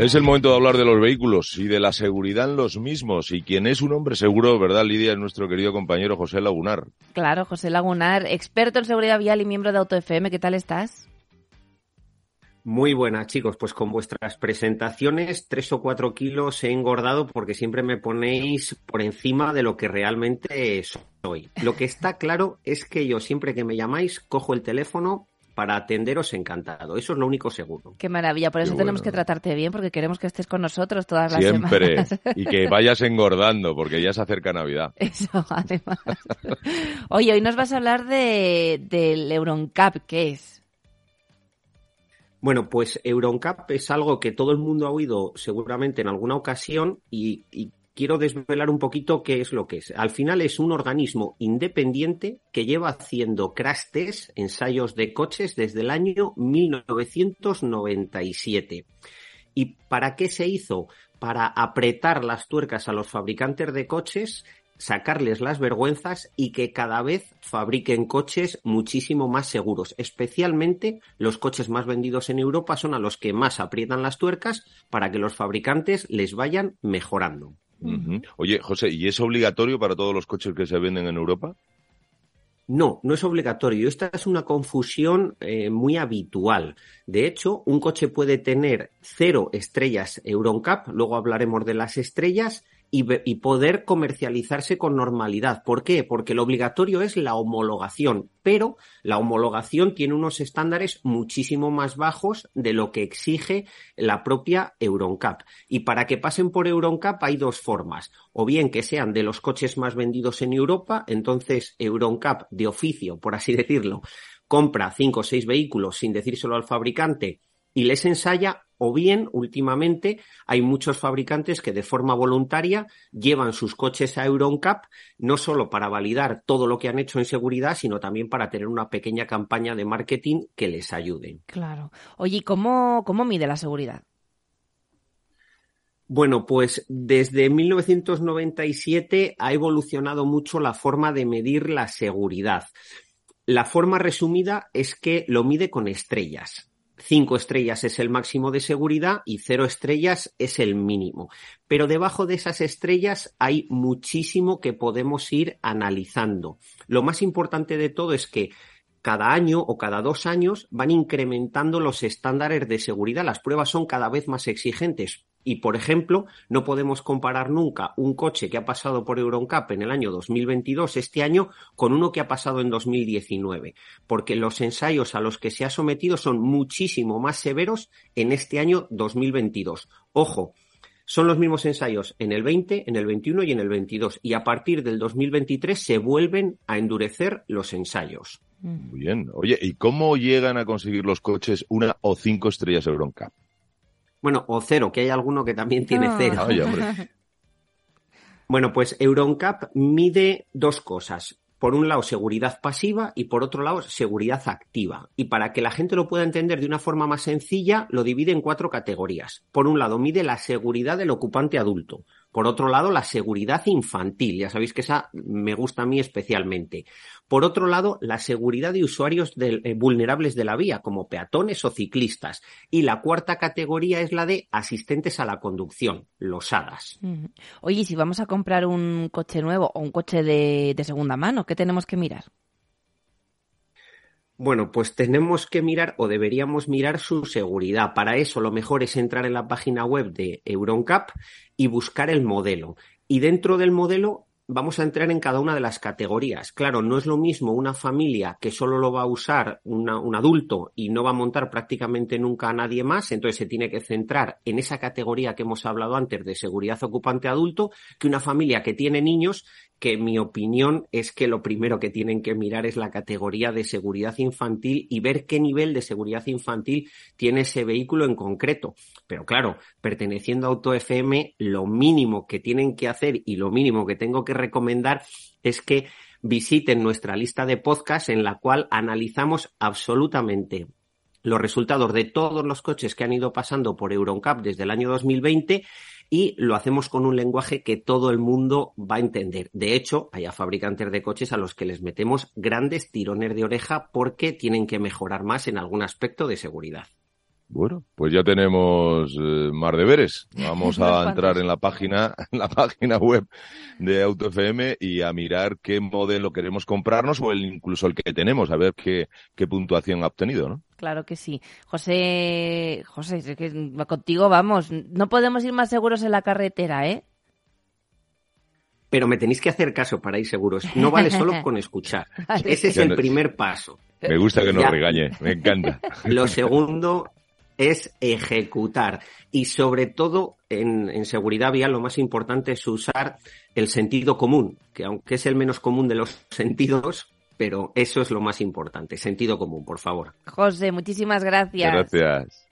Es el momento de hablar de los vehículos y de la seguridad en los mismos. Y quien es un hombre seguro, ¿verdad, Lidia? Es nuestro querido compañero José Lagunar. Claro, José Lagunar, experto en seguridad vial y miembro de AutoFM. ¿Qué tal estás? Muy buenas, chicos. Pues con vuestras presentaciones, tres o cuatro kilos he engordado porque siempre me ponéis por encima de lo que realmente soy. Lo que está claro es que yo siempre que me llamáis, cojo el teléfono para atenderos encantado. Eso es lo único seguro. Qué maravilla. Por eso tenemos que tratarte bien, porque queremos que estés con nosotros todas las Siempre. semanas. Y que vayas engordando, porque ya se acerca Navidad. Eso, además. Oye, hoy nos vas a hablar de, del Euroncap. ¿Qué es? Bueno, pues Euroncap es algo que todo el mundo ha oído seguramente en alguna ocasión y, y quiero desvelar un poquito qué es lo que es. Al final es un organismo independiente que lleva haciendo crash test, ensayos de coches desde el año 1997. ¿Y para qué se hizo? Para apretar las tuercas a los fabricantes de coches sacarles las vergüenzas y que cada vez fabriquen coches muchísimo más seguros. Especialmente los coches más vendidos en Europa son a los que más aprietan las tuercas para que los fabricantes les vayan mejorando. Ujú. Oye, José, ¿y es obligatorio para todos los coches que se venden en Europa? No, no es obligatorio. Esta es una confusión eh, muy habitual. De hecho, un coche puede tener cero estrellas EuronCap, luego hablaremos de las estrellas, y, y poder comercializarse con normalidad. ¿Por qué? Porque lo obligatorio es la homologación, pero la homologación tiene unos estándares muchísimo más bajos de lo que exige la propia EuronCap. Y para que pasen por EuronCap hay dos formas. O bien que sean de los coches más vendidos en Europa, entonces EuronCap de oficio, por así decirlo, compra cinco o seis vehículos sin decírselo al fabricante y les ensaya, o bien, últimamente, hay muchos fabricantes que de forma voluntaria llevan sus coches a EuronCap, no solo para validar todo lo que han hecho en seguridad, sino también para tener una pequeña campaña de marketing que les ayude. Claro. Oye, ¿y cómo, cómo mide la seguridad? Bueno, pues desde 1997 ha evolucionado mucho la forma de medir la seguridad. La forma resumida es que lo mide con estrellas. Cinco estrellas es el máximo de seguridad y cero estrellas es el mínimo. Pero debajo de esas estrellas hay muchísimo que podemos ir analizando. Lo más importante de todo es que cada año o cada dos años van incrementando los estándares de seguridad. Las pruebas son cada vez más exigentes. Y, por ejemplo, no podemos comparar nunca un coche que ha pasado por EuronCap en el año 2022, este año, con uno que ha pasado en 2019, porque los ensayos a los que se ha sometido son muchísimo más severos en este año 2022. Ojo, son los mismos ensayos en el 20, en el 21 y en el 22, y a partir del 2023 se vuelven a endurecer los ensayos. Muy bien. Oye, ¿y cómo llegan a conseguir los coches una o cinco estrellas EuronCap? Bueno, o cero, que hay alguno que también tiene Ah. cero. Ay, hombre. Bueno, pues EuronCap mide dos cosas. Por un lado, seguridad pasiva y por otro lado, seguridad activa. Y para que la gente lo pueda entender de una forma más sencilla, lo divide en cuatro categorías. Por un lado, mide la seguridad del ocupante adulto. Por otro lado, la seguridad infantil. Ya sabéis que esa me gusta a mí especialmente. Por otro lado, la seguridad de usuarios eh, vulnerables de la vía, como peatones o ciclistas. Y la cuarta categoría es la de asistentes a la conducción, los HADAS. Oye, ¿y si vamos a comprar un coche nuevo o un coche de, de segunda mano, ¿qué tenemos que mirar? Bueno, pues tenemos que mirar o deberíamos mirar su seguridad. Para eso lo mejor es entrar en la página web de EuronCap y buscar el modelo. Y dentro del modelo vamos a entrar en cada una de las categorías. Claro, no es lo mismo una familia que solo lo va a usar un adulto y no va a montar prácticamente nunca a nadie más, entonces se tiene que centrar en esa categoría que hemos hablado antes de seguridad ocupante adulto, que una familia que tiene niños que mi opinión es que lo primero que tienen que mirar es la categoría de seguridad infantil y ver qué nivel de seguridad infantil tiene ese vehículo en concreto. Pero claro, perteneciendo a Auto FM, lo mínimo que tienen que hacer y lo mínimo que tengo que recomendar es que visiten nuestra lista de podcast en la cual analizamos absolutamente los resultados de todos los coches que han ido pasando por EuronCap desde el año 2020 y lo hacemos con un lenguaje que todo el mundo va a entender. De hecho, hay a fabricantes de coches a los que les metemos grandes tirones de oreja porque tienen que mejorar más en algún aspecto de seguridad. Bueno, pues ya tenemos eh, más deberes. Vamos a entrar en la página, en la página web de AutoFM y a mirar qué modelo queremos comprarnos o el, incluso el que tenemos, a ver qué, qué puntuación ha obtenido, ¿no? Claro que sí. José, José, que contigo vamos, no podemos ir más seguros en la carretera, ¿eh? Pero me tenéis que hacer caso para ir seguros. No vale solo con escuchar. Ese es el primer paso. Me gusta que nos regañe, me encanta. Lo segundo es ejecutar. Y sobre todo en, seguridad vial lo más importante es usar el sentido común, que aunque es el menos común de los sentidos, pero eso es lo más importante. Sentido común, por favor. José, muchísimas gracias. Gracias.